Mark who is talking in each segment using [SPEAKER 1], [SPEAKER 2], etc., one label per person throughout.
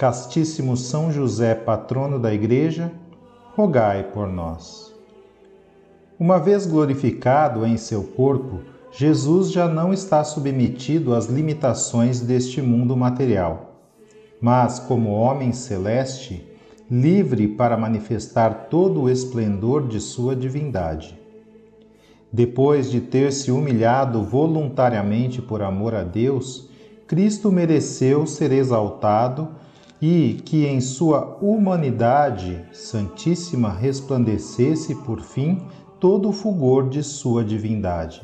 [SPEAKER 1] Castíssimo São José, patrono da Igreja, rogai por nós. Uma vez glorificado em seu corpo, Jesus já não está submetido às limitações deste mundo material, mas, como homem celeste, livre para manifestar todo o esplendor de sua divindade. Depois de ter se humilhado voluntariamente por amor a Deus, Cristo mereceu ser exaltado e que em sua humanidade santíssima resplandecesse por fim todo o fulgor de sua divindade.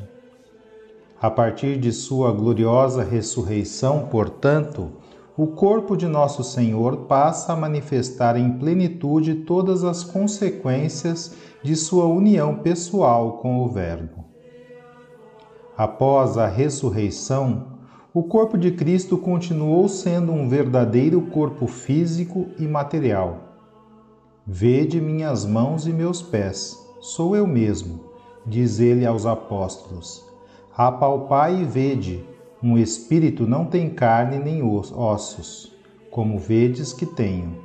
[SPEAKER 1] A partir de sua gloriosa ressurreição, portanto, o corpo de nosso Senhor passa a manifestar em plenitude todas as consequências de sua união pessoal com o Verbo. Após a ressurreição, o corpo de Cristo continuou sendo um verdadeiro corpo físico e material. Vede minhas mãos e meus pés, sou eu mesmo, diz ele aos apóstolos. Apalpai e vede, um espírito não tem carne nem ossos, como vedes que tenho.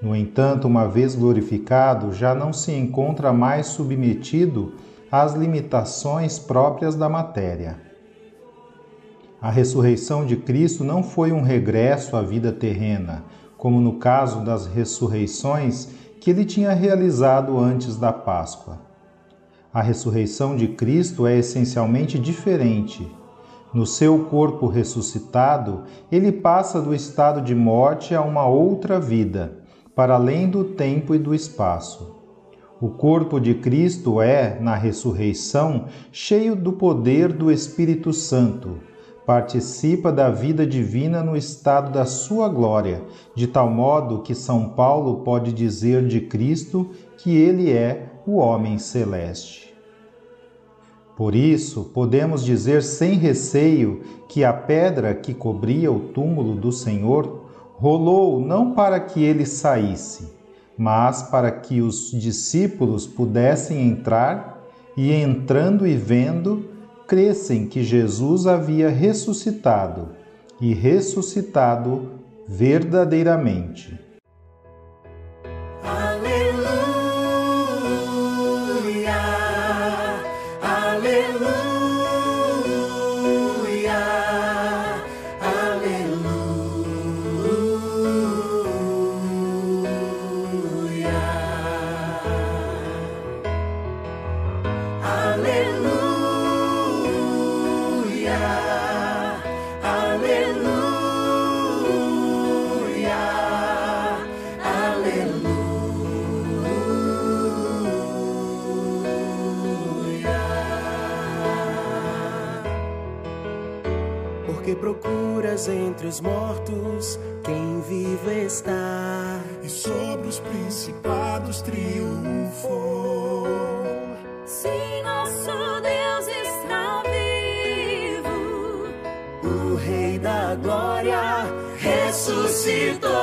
[SPEAKER 1] No entanto, uma vez glorificado, já não se encontra mais submetido às limitações próprias da matéria a ressurreição de Cristo não foi um regresso à vida terrena, como no caso das ressurreições que ele tinha realizado antes da Páscoa. A ressurreição de Cristo é essencialmente diferente. No seu corpo ressuscitado, ele passa do estado de morte a uma outra vida, para além do tempo e do espaço. O corpo de Cristo é, na ressurreição, cheio do poder do Espírito Santo participa da vida divina no estado da sua glória, de tal modo que São Paulo pode dizer de Cristo que ele é o homem celeste. Por isso, podemos dizer sem receio que a pedra que cobria o túmulo do Senhor rolou não para que ele saísse, mas para que os discípulos pudessem entrar e, entrando e vendo, crescem que Jesus havia ressuscitado e ressuscitado verdadeiramente.
[SPEAKER 2] Procuras entre os mortos quem vive está.
[SPEAKER 3] E sobre os principados triunfou.
[SPEAKER 4] Sim, nosso Deus está vivo.
[SPEAKER 2] O Rei da Glória ressuscitou.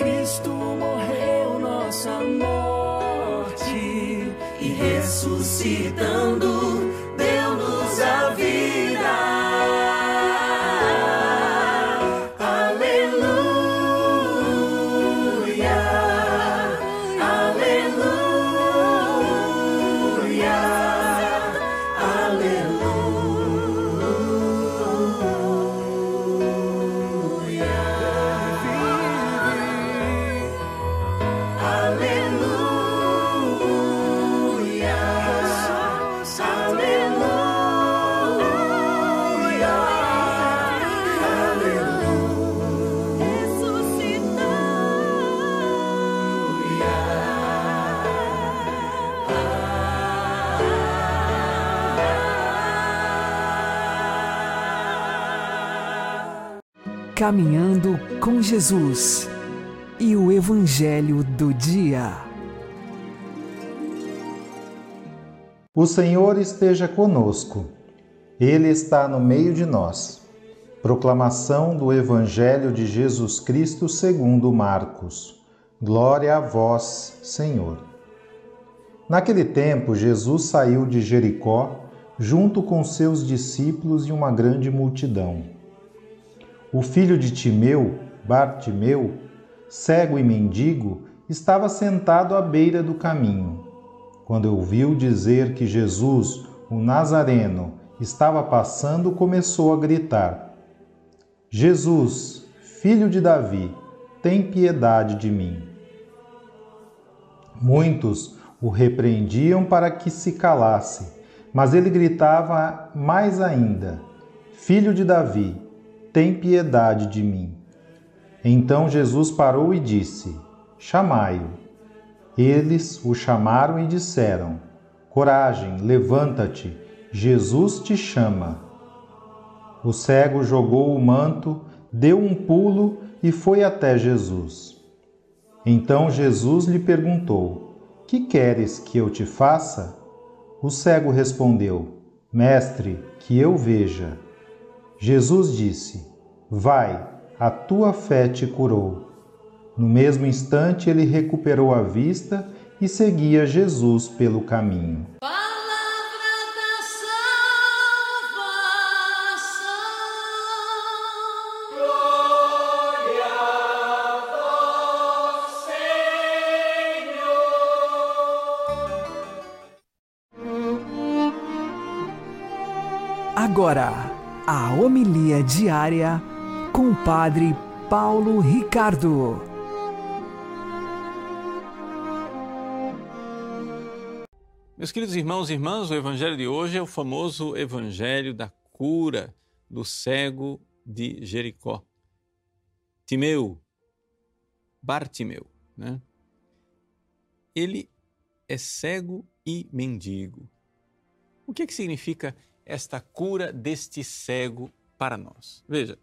[SPEAKER 2] Cristo morreu nossa morte e ressuscitando
[SPEAKER 5] Caminhando com Jesus e o Evangelho do Dia.
[SPEAKER 1] O Senhor esteja conosco, Ele está no meio de nós. Proclamação do Evangelho de Jesus Cristo segundo Marcos. Glória a vós, Senhor. Naquele tempo, Jesus saiu de Jericó, junto com seus discípulos e uma grande multidão. O filho de Timeu, Bartimeu, cego e mendigo, estava sentado à beira do caminho. Quando ouviu dizer que Jesus, o Nazareno, estava passando, começou a gritar: Jesus, filho de Davi, tem piedade de mim. Muitos o repreendiam para que se calasse, mas ele gritava mais ainda: Filho de Davi, tem piedade de mim. Então Jesus parou e disse: Chamai-o. Eles o chamaram e disseram: Coragem, levanta-te, Jesus te chama. O cego jogou o manto, deu um pulo e foi até Jesus. Então Jesus lhe perguntou: Que queres que eu te faça? O cego respondeu: Mestre, que eu veja. Jesus disse: Vai, a tua fé te curou. No mesmo instante ele recuperou a vista e seguia Jesus pelo caminho.
[SPEAKER 4] Palavra da salvação.
[SPEAKER 5] Agora, a homilia diária com o Padre Paulo Ricardo.
[SPEAKER 6] Meus queridos irmãos e irmãs, o evangelho de hoje é o famoso evangelho da cura do cego de Jericó. Timeu, Bartimeu, né? Ele é cego e mendigo. O que, é que significa esta cura deste cego para nós? Veja,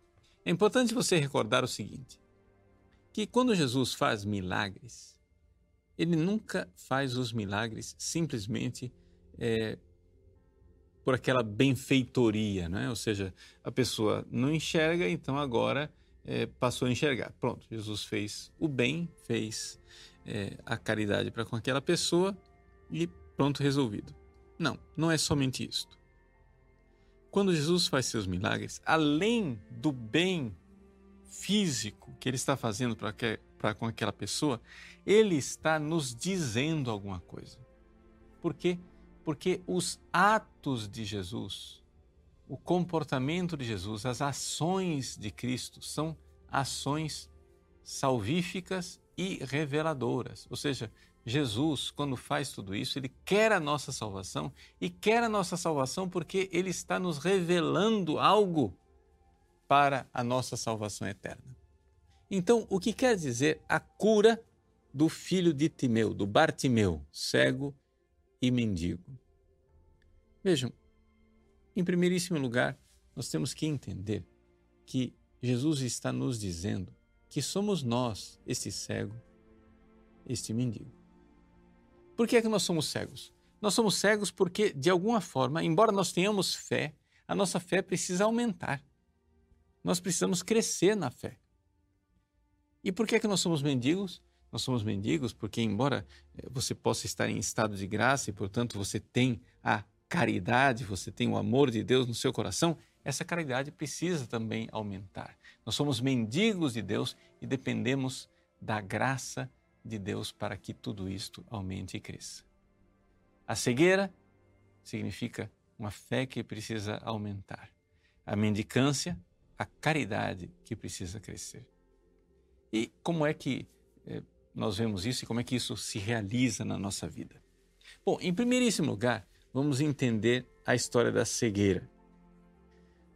[SPEAKER 6] é importante você recordar o seguinte: que quando Jesus faz milagres, ele nunca faz os milagres simplesmente é, por aquela benfeitoria, né? ou seja, a pessoa não enxerga, então agora é, passou a enxergar. Pronto, Jesus fez o bem, fez é, a caridade para com aquela pessoa e pronto, resolvido. Não, não é somente isto. Quando Jesus faz seus milagres, além do bem físico que ele está fazendo para que, com aquela pessoa, ele está nos dizendo alguma coisa. Por quê? Porque os atos de Jesus, o comportamento de Jesus, as ações de Cristo são ações salvíficas e reveladoras. Ou seja, Jesus, quando faz tudo isso, ele quer a nossa salvação e quer a nossa salvação porque ele está nos revelando algo para a nossa salvação eterna. Então, o que quer dizer a cura do filho de Timeu, do Bartimeu, cego e mendigo? Vejam, em primeiríssimo lugar, nós temos que entender que Jesus está nos dizendo que somos nós, este cego, este mendigo. Por que é que nós somos cegos? Nós somos cegos porque, de alguma forma, embora nós tenhamos fé, a nossa fé precisa aumentar. Nós precisamos crescer na fé. E por que é que nós somos mendigos? Nós somos mendigos porque, embora eh, você possa estar em estado de graça e, portanto, você tem a caridade, você tem o amor de Deus no seu coração, essa caridade precisa também aumentar. Nós somos mendigos de Deus e dependemos da graça de Deus para que tudo isto aumente e cresça. A cegueira significa uma fé que precisa aumentar. A mendicância, a caridade que precisa crescer. E como é que eh, nós vemos isso e como é que isso se realiza na nossa vida? Bom, em primeiríssimo lugar, vamos entender a história da cegueira.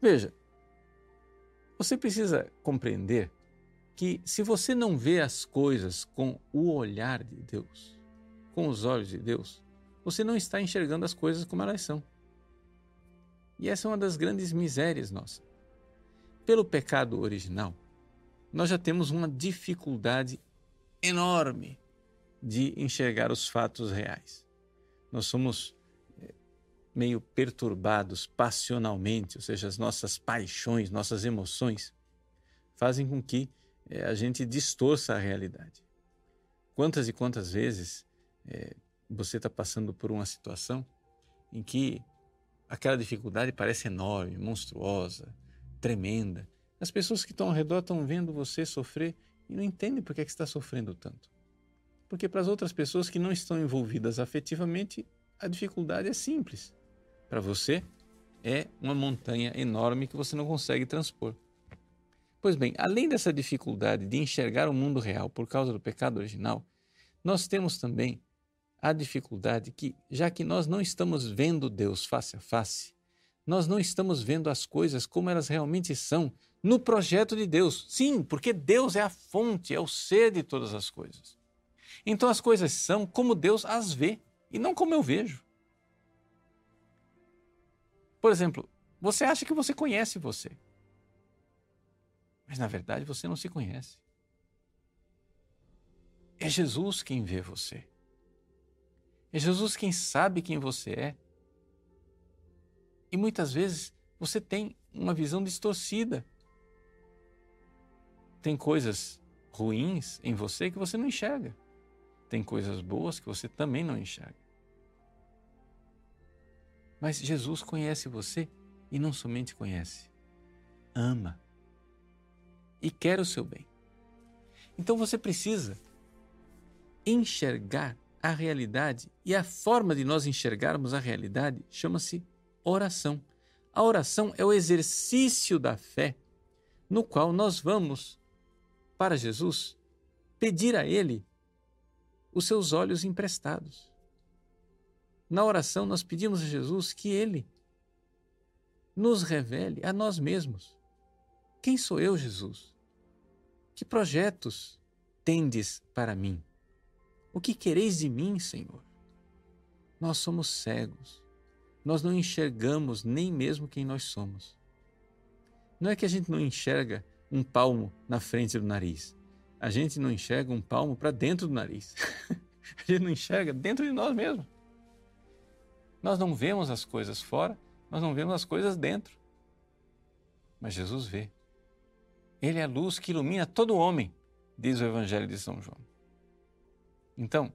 [SPEAKER 6] Veja, você precisa compreender que se você não vê as coisas com o olhar de Deus, com os olhos de Deus, você não está enxergando as coisas como elas são. E essa é uma das grandes misérias nossas. Pelo pecado original, nós já temos uma dificuldade enorme de enxergar os fatos reais. Nós somos eh, meio perturbados passionalmente, ou seja, as nossas paixões, nossas emoções fazem com que eh, a gente distorça a realidade. Quantas e quantas vezes é, você está passando por uma situação em que aquela dificuldade parece enorme, monstruosa, tremenda. As pessoas que estão ao redor estão vendo você sofrer e não entendem por que, é que está sofrendo tanto. Porque para as outras pessoas que não estão envolvidas afetivamente, a dificuldade é simples. Para você, é uma montanha enorme que você não consegue transpor. Pois bem, além dessa dificuldade de enxergar o mundo real por causa do pecado original, nós temos também a dificuldade que, já que nós não estamos vendo Deus face a face, nós não estamos vendo as coisas como elas realmente são no projeto de Deus. Sim, porque Deus é a fonte, é o ser de todas as coisas. Então as coisas são como Deus as vê e não como eu vejo. Por exemplo, você acha que você conhece você, mas na verdade você não se conhece. É Jesus quem vê você. É Jesus quem sabe quem você é. E muitas vezes você tem uma visão distorcida. Tem coisas ruins em você que você não enxerga. Tem coisas boas que você também não enxerga. Mas Jesus conhece você e não somente conhece, ama e quer o seu bem. Então você precisa enxergar a realidade e a forma de nós enxergarmos a realidade chama-se oração. A oração é o exercício da fé no qual nós vamos para Jesus pedir a Ele os seus olhos emprestados. Na oração, nós pedimos a Jesus que Ele nos revele a nós mesmos. Quem sou eu, Jesus? Que projetos tendes para mim? O que quereis de mim, Senhor? Nós somos cegos. Nós não enxergamos nem mesmo quem nós somos. Não é que a gente não enxerga um palmo na frente do nariz. A gente não enxerga um palmo para dentro do nariz. a gente não enxerga dentro de nós mesmos. Nós não vemos as coisas fora, nós não vemos as coisas dentro. Mas Jesus vê. Ele é a luz que ilumina todo homem, diz o Evangelho de São João. Então,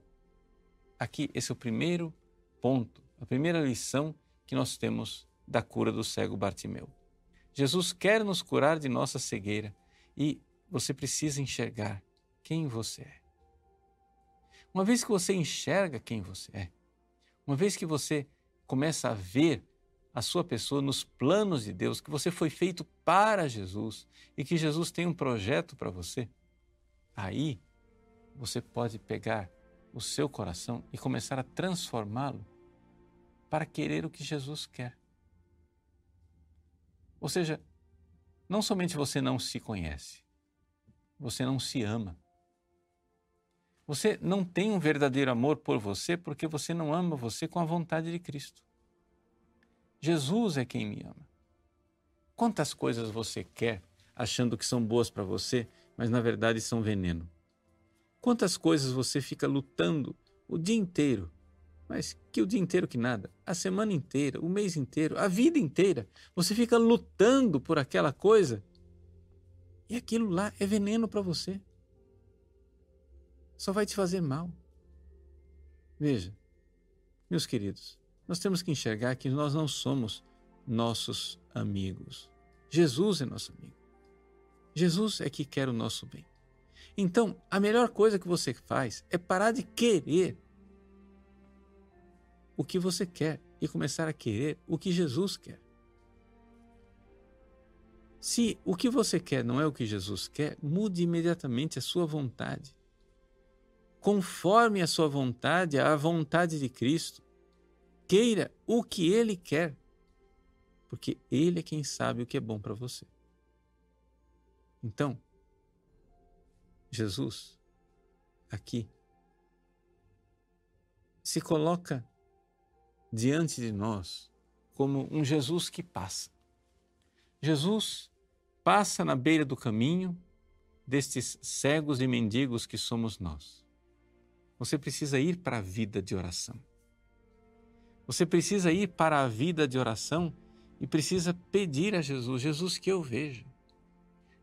[SPEAKER 6] aqui esse é o primeiro ponto, a primeira lição que nós temos da cura do cego Bartimeu. Jesus quer nos curar de nossa cegueira e você precisa enxergar quem você é. Uma vez que você enxerga quem você é, uma vez que você começa a ver a sua pessoa nos planos de Deus, que você foi feito para Jesus e que Jesus tem um projeto para você, aí você pode pegar o seu coração e começar a transformá-lo para querer o que Jesus quer. Ou seja, não somente você não se conhece, você não se ama. Você não tem um verdadeiro amor por você porque você não ama você com a vontade de Cristo. Jesus é quem me ama. Quantas coisas você quer achando que são boas para você, mas na verdade são veneno? Quantas coisas você fica lutando o dia inteiro, mas que o dia inteiro que nada, a semana inteira, o mês inteiro, a vida inteira, você fica lutando por aquela coisa e aquilo lá é veneno para você. só vai te fazer mal. Veja, meus queridos, nós temos que enxergar que nós não somos nossos amigos. Jesus é nosso amigo. Jesus é que quer o nosso bem. Então, a melhor coisa que você faz é parar de querer o que você quer e começar a querer o que Jesus quer. Se o que você quer não é o que Jesus quer, mude imediatamente a sua vontade. Conforme a sua vontade à vontade de Cristo. Queira o que Ele quer, porque Ele é quem sabe o que é bom para você. Então, Jesus, aqui, se coloca diante de nós como um Jesus que passa. Jesus passa na beira do caminho destes cegos e mendigos que somos nós. Você precisa ir para a vida de oração. Você precisa ir para a vida de oração e precisa pedir a Jesus: Jesus, que eu veja.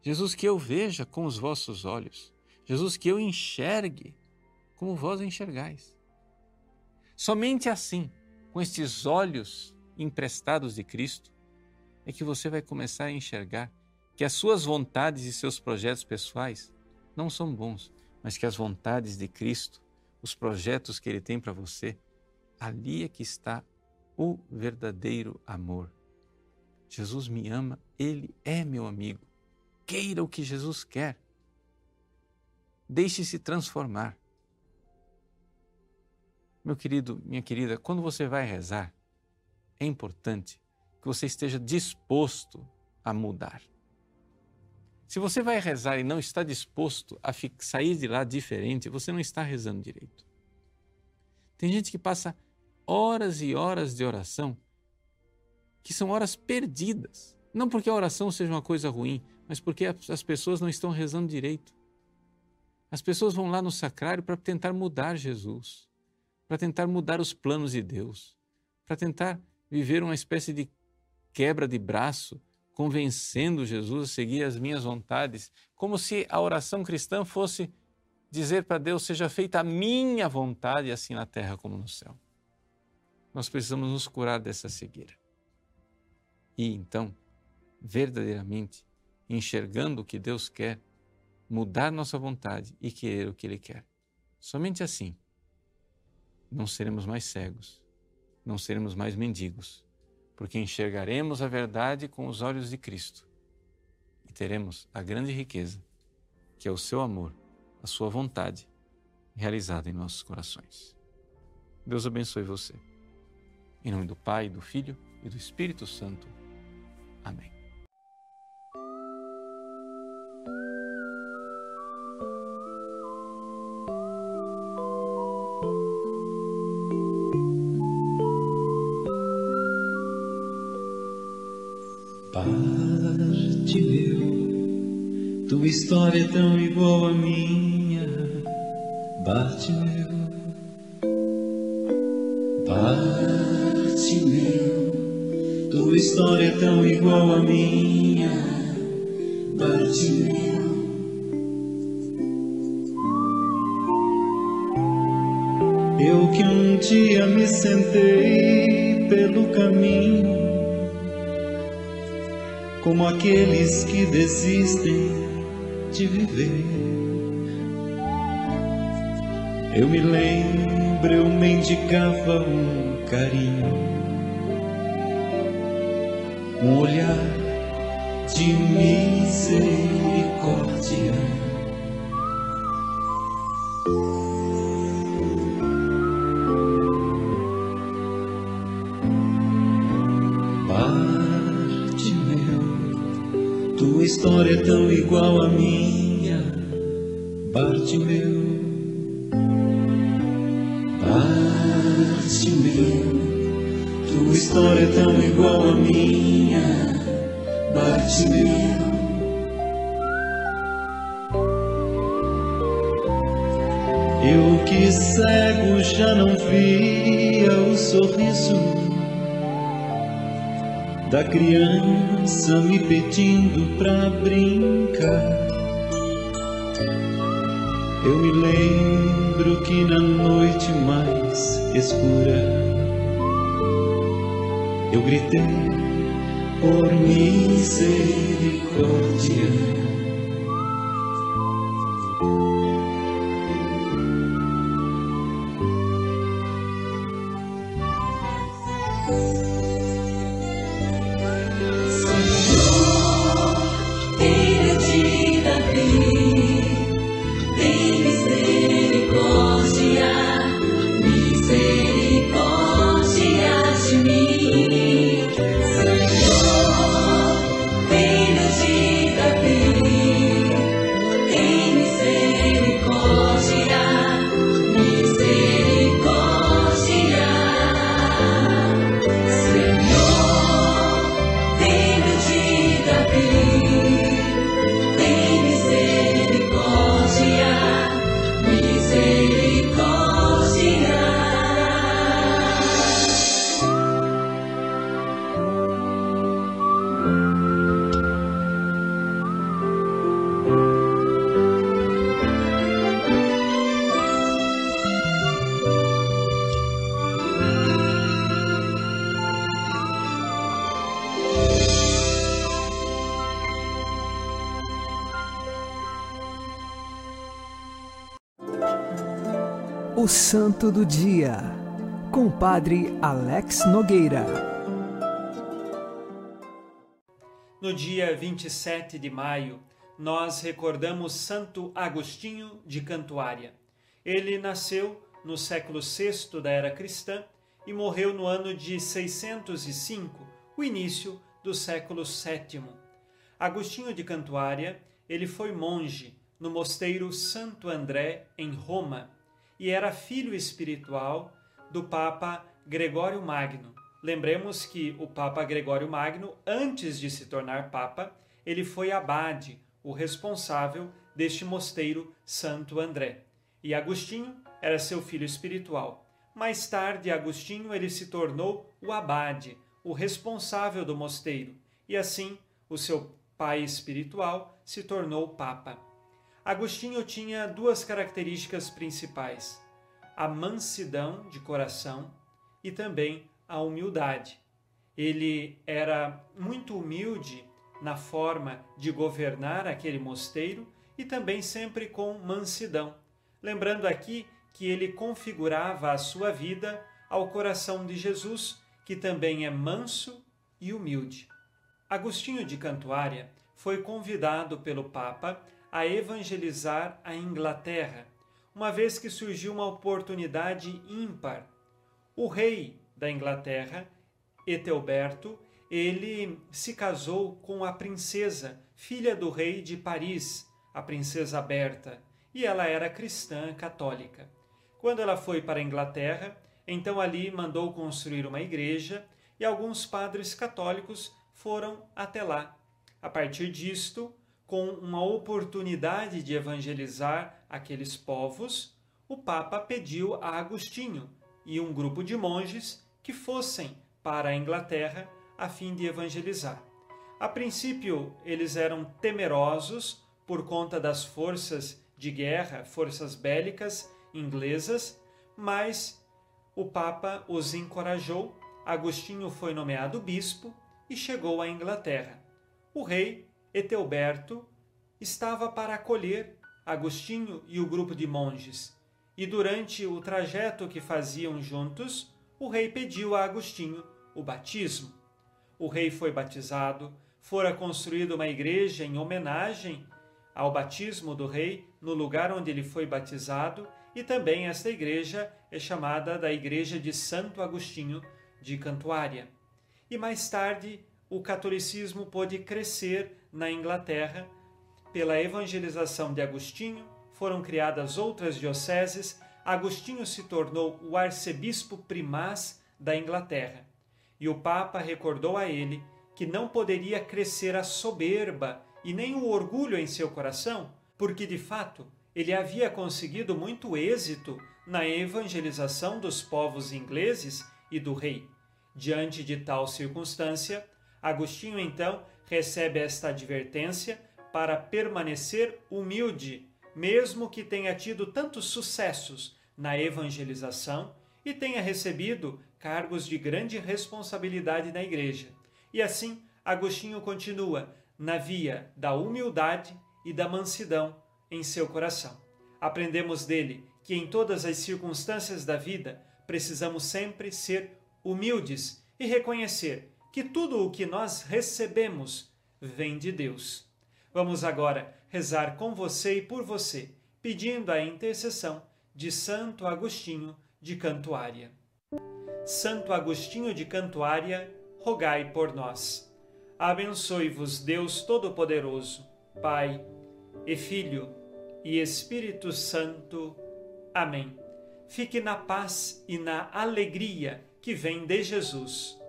[SPEAKER 6] Jesus, que eu veja com os vossos olhos. Jesus, que eu enxergue como vós enxergais. Somente assim, com estes olhos emprestados de Cristo, é que você vai começar a enxergar que as suas vontades e seus projetos pessoais não são bons, mas que as vontades de Cristo, os projetos que Ele tem para você, ali é que está o verdadeiro amor. Jesus me ama, Ele é meu amigo. Queira o que Jesus quer. Deixe-se transformar. Meu querido, minha querida, quando você vai rezar, é importante que você esteja disposto a mudar. Se você vai rezar e não está disposto a sair de lá diferente, você não está rezando direito. Tem gente que passa horas e horas de oração que são horas perdidas. Não porque a oração seja uma coisa ruim, mas porque as pessoas não estão rezando direito. As pessoas vão lá no sacrário para tentar mudar Jesus, para tentar mudar os planos de Deus, para tentar viver uma espécie de quebra de braço, convencendo Jesus a seguir as minhas vontades, como se a oração cristã fosse dizer para Deus: seja feita a minha vontade, assim na terra como no céu. Nós precisamos nos curar dessa cegueira. E então, verdadeiramente, enxergando o que Deus quer, mudar nossa vontade e querer o que Ele quer. Somente assim não seremos mais cegos, não seremos mais mendigos, porque enxergaremos a verdade com os olhos de Cristo e teremos a grande riqueza, que é o seu amor, a sua vontade, realizada em nossos corações. Deus abençoe você. Em nome do Pai, do Filho e do Espírito Santo. Amém.
[SPEAKER 7] Tua história é tão igual à minha, Bartimeu. Bartimeu, tua história é tão igual à minha, Bartimeu. Eu que um dia me sentei pelo caminho, como aqueles que desistem de viver. Eu me lembro, eu mendigava um carinho, um olhar de misericórdia. Tua história é tão igual à Eu que cego já não via o sorriso da criança me pedindo pra brincar.
[SPEAKER 8] Eu me lembro que na noite mais escura eu gritei por misericórdia.
[SPEAKER 5] O Santo do Dia, com Padre Alex Nogueira.
[SPEAKER 9] No dia 27 de maio, nós recordamos Santo Agostinho de Cantuária. Ele nasceu no século VI da era cristã e morreu no ano de 605, o início do século VII. Agostinho de Cantuária, ele foi monge no mosteiro Santo André, em Roma, e era filho espiritual do Papa Gregório Magno. Lembremos que o Papa Gregório Magno, antes de se tornar Papa, ele foi abade, o responsável deste mosteiro Santo André. E Agostinho era seu filho espiritual. Mais tarde, Agostinho ele se tornou o abade, o responsável do mosteiro, e assim o seu pai espiritual se tornou Papa. Agostinho tinha duas características principais: a mansidão de coração e também a humildade. Ele era muito humilde na forma de governar aquele mosteiro e também sempre com mansidão. Lembrando aqui que ele configurava a sua vida ao coração de Jesus, que também é manso e humilde. Agostinho de Cantuária foi convidado pelo Papa a evangelizar a Inglaterra, uma vez que surgiu uma oportunidade ímpar. O rei da Inglaterra, Etelberto, ele se casou com a princesa, filha do rei de Paris, a princesa Berta, e ela era cristã católica. Quando ela foi para a Inglaterra, então ali mandou construir uma igreja e alguns padres católicos foram até lá. A partir disto, com uma oportunidade de evangelizar aqueles povos, o Papa pediu a Agostinho e um grupo de monges que fossem para a Inglaterra a fim de evangelizar. A princípio, eles eram temerosos por conta das forças de guerra, forças bélicas inglesas, mas o Papa os encorajou. Agostinho foi nomeado bispo e chegou à Inglaterra. O rei Etelberto estava para acolher Agostinho e o grupo de monges, e durante o trajeto que faziam juntos, o rei pediu a Agostinho o batismo. O rei foi batizado, fora construída uma igreja em homenagem ao batismo do rei no lugar onde ele foi batizado, e também esta igreja é chamada da Igreja de Santo Agostinho de Cantuária. E mais tarde, o catolicismo pôde crescer na Inglaterra, pela evangelização de Agostinho, foram criadas outras dioceses. Agostinho se tornou o arcebispo primaz da Inglaterra. E o Papa recordou a ele que não poderia crescer a soberba e nem o orgulho em seu coração, porque de fato ele havia conseguido muito êxito na evangelização dos povos ingleses e do rei. Diante de tal circunstância, Agostinho então recebe esta advertência para permanecer humilde
[SPEAKER 10] mesmo que tenha tido tantos sucessos na evangelização e tenha recebido cargos de grande responsabilidade na Igreja. E assim, Agostinho continua na via da humildade e da mansidão em seu coração. Aprendemos dele que em todas as circunstâncias da vida precisamos sempre ser humildes e reconhecer que tudo o que nós recebemos vem de Deus. Vamos agora rezar com você e por você, pedindo a intercessão de Santo Agostinho de Cantuária. Santo Agostinho de Cantuária, rogai por nós. Abençoe-vos Deus Todo-Poderoso, Pai e Filho e Espírito Santo. Amém. Fique na paz e na alegria que vem de Jesus.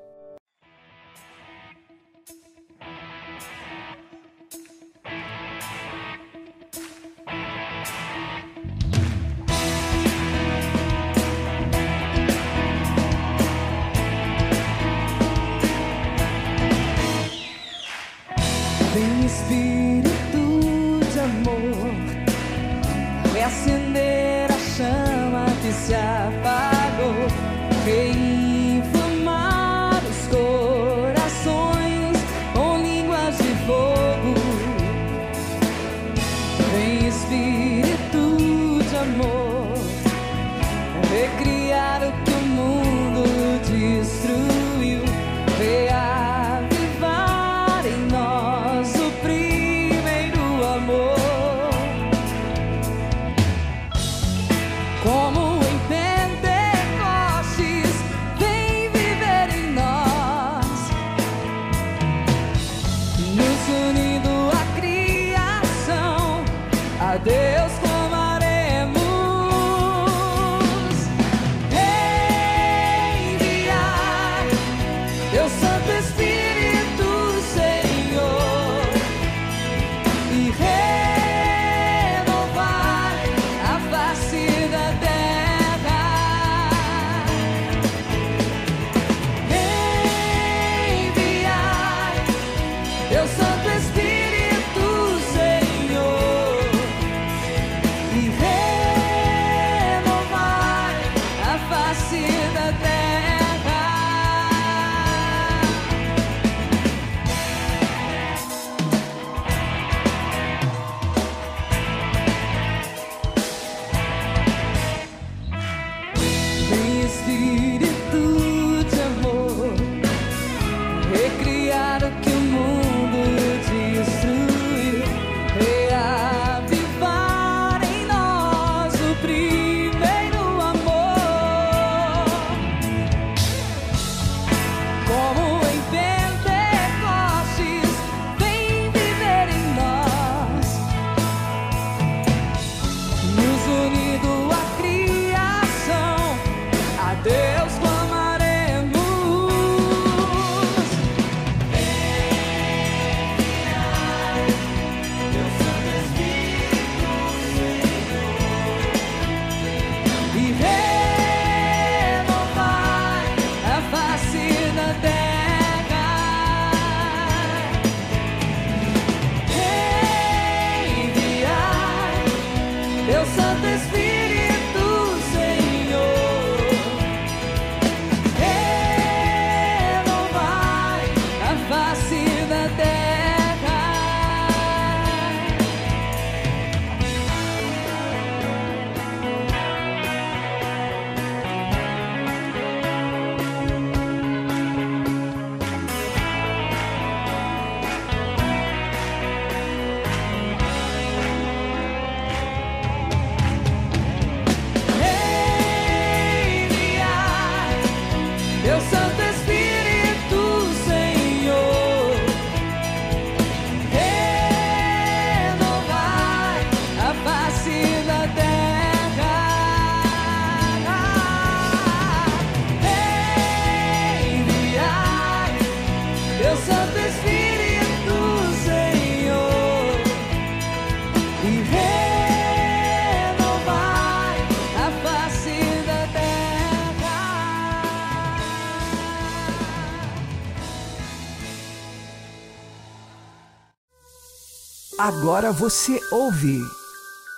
[SPEAKER 5] Agora você ouve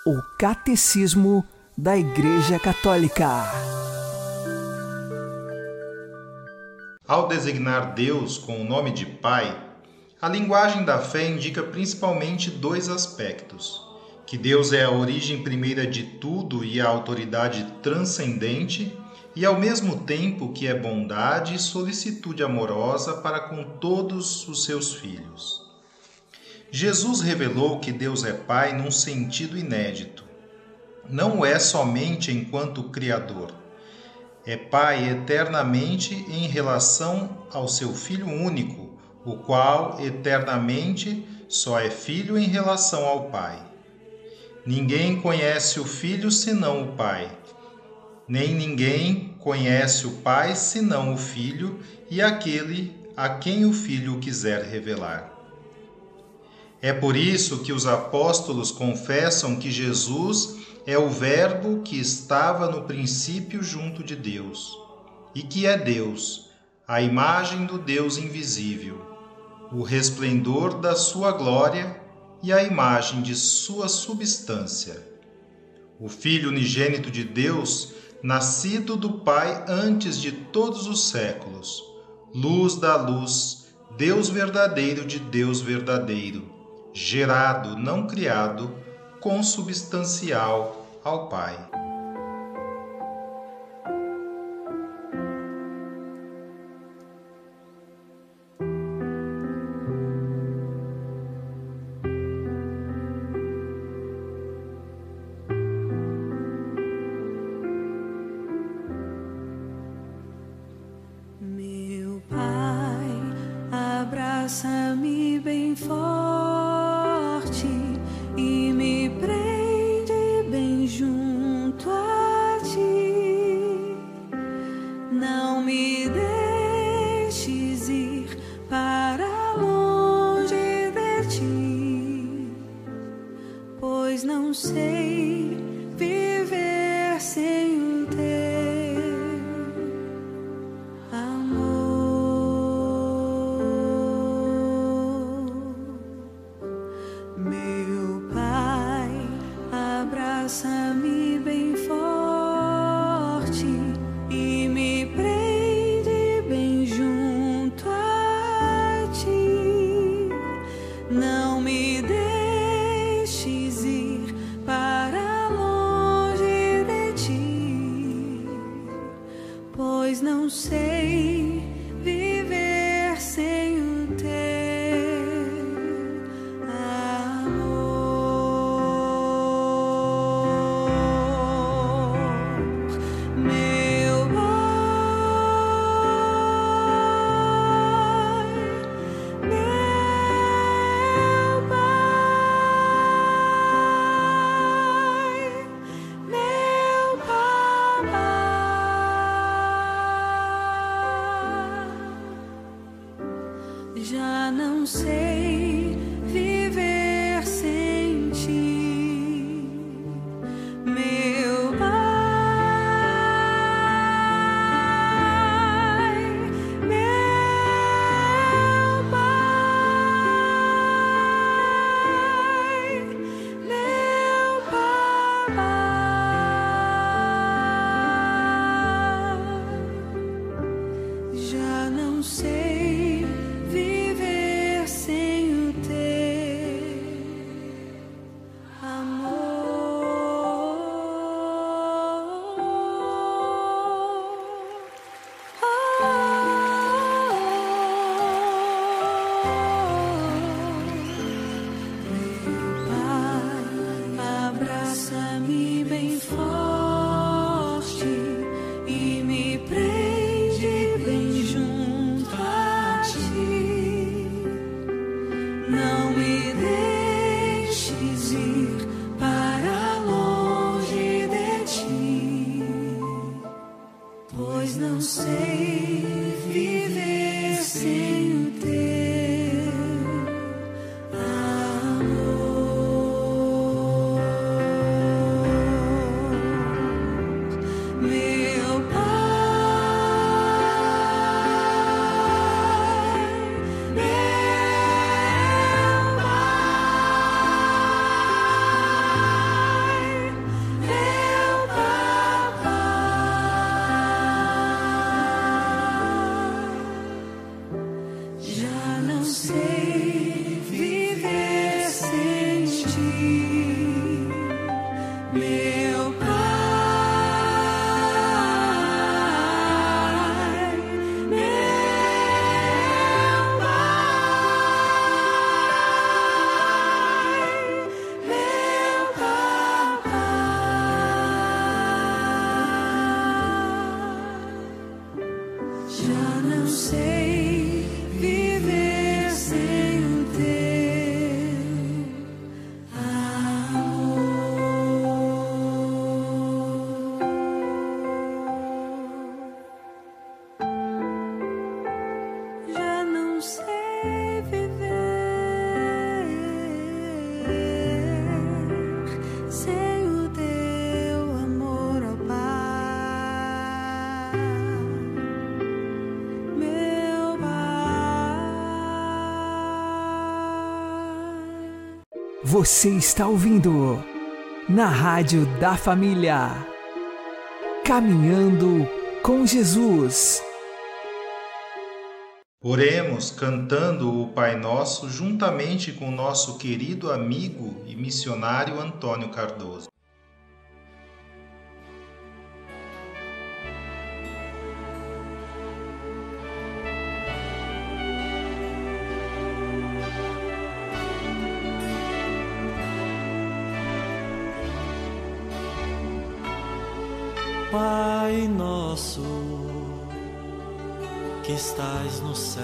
[SPEAKER 5] o Catecismo da Igreja Católica.
[SPEAKER 11] Ao designar Deus com o nome de Pai, a linguagem da fé indica principalmente dois aspectos: que Deus é a origem primeira de tudo e a autoridade transcendente, e ao mesmo tempo que é bondade e solicitude amorosa para com todos os seus filhos. Jesus revelou que Deus é Pai num sentido inédito. Não é somente enquanto Criador. É Pai eternamente em relação ao seu Filho único, o qual eternamente só é Filho em relação ao Pai. Ninguém conhece o Filho senão o Pai, nem ninguém conhece o Pai senão o Filho e aquele a quem o Filho quiser revelar. É por isso que os apóstolos confessam que Jesus é o Verbo que estava no princípio junto de Deus e que é Deus, a imagem do Deus invisível, o resplendor da sua glória e a imagem de sua substância. O Filho unigênito de Deus, nascido do Pai antes de todos os séculos, luz da luz, Deus verdadeiro de Deus verdadeiro gerado, não criado, consubstancial ao Pai.
[SPEAKER 5] Você está ouvindo na Rádio da Família. Caminhando com Jesus.
[SPEAKER 1] Oremos cantando o Pai Nosso juntamente com nosso querido amigo e missionário Antônio Cardoso.
[SPEAKER 8] Nosso que estás no céu,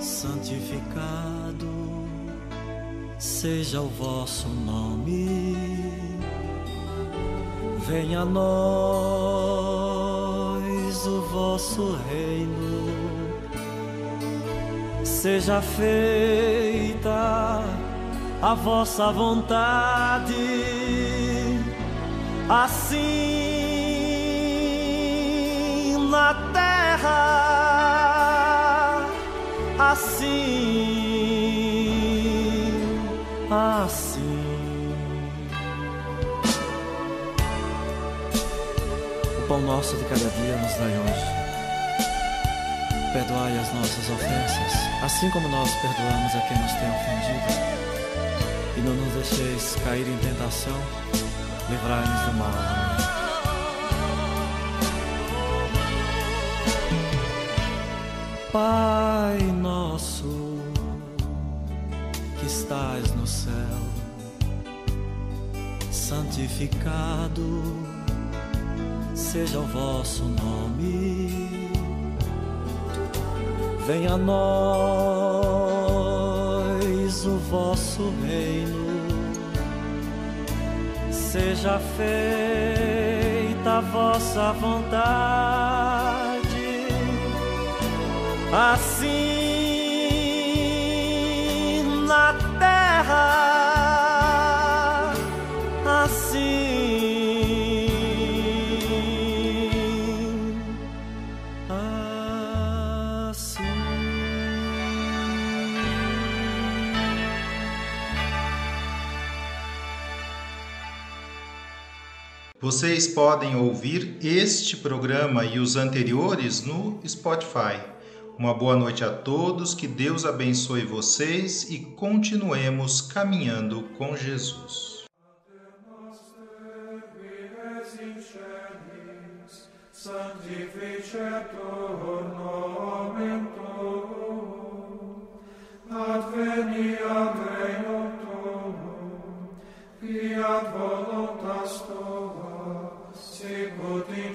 [SPEAKER 8] santificado seja o vosso nome. Venha a nós o vosso reino. Seja feita a vossa vontade assim na terra, assim, assim. O pão nosso de cada dia nos dai hoje. Perdoai as nossas ofensas, assim como nós perdoamos a quem nos tem ofendido. E não nos deixeis cair em tentação livrai-nos do mal. Pai nosso que estás no céu, santificado seja o vosso nome. Venha a nós o vosso reino seja feita a vossa vontade, assim na terra, assim.
[SPEAKER 1] Vocês podem ouvir este programa e os anteriores no Spotify. Uma boa noite a todos, que Deus abençoe vocês e continuemos caminhando com Jesus.
[SPEAKER 3] Fiat voluntas tua, sicut in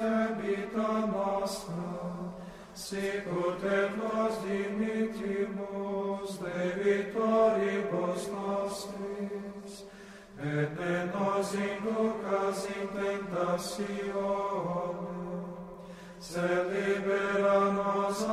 [SPEAKER 3] este nostra, sicut et nos dimitimus debitoribus nostris, et ne nos inducas in tentationem, sed libera nos a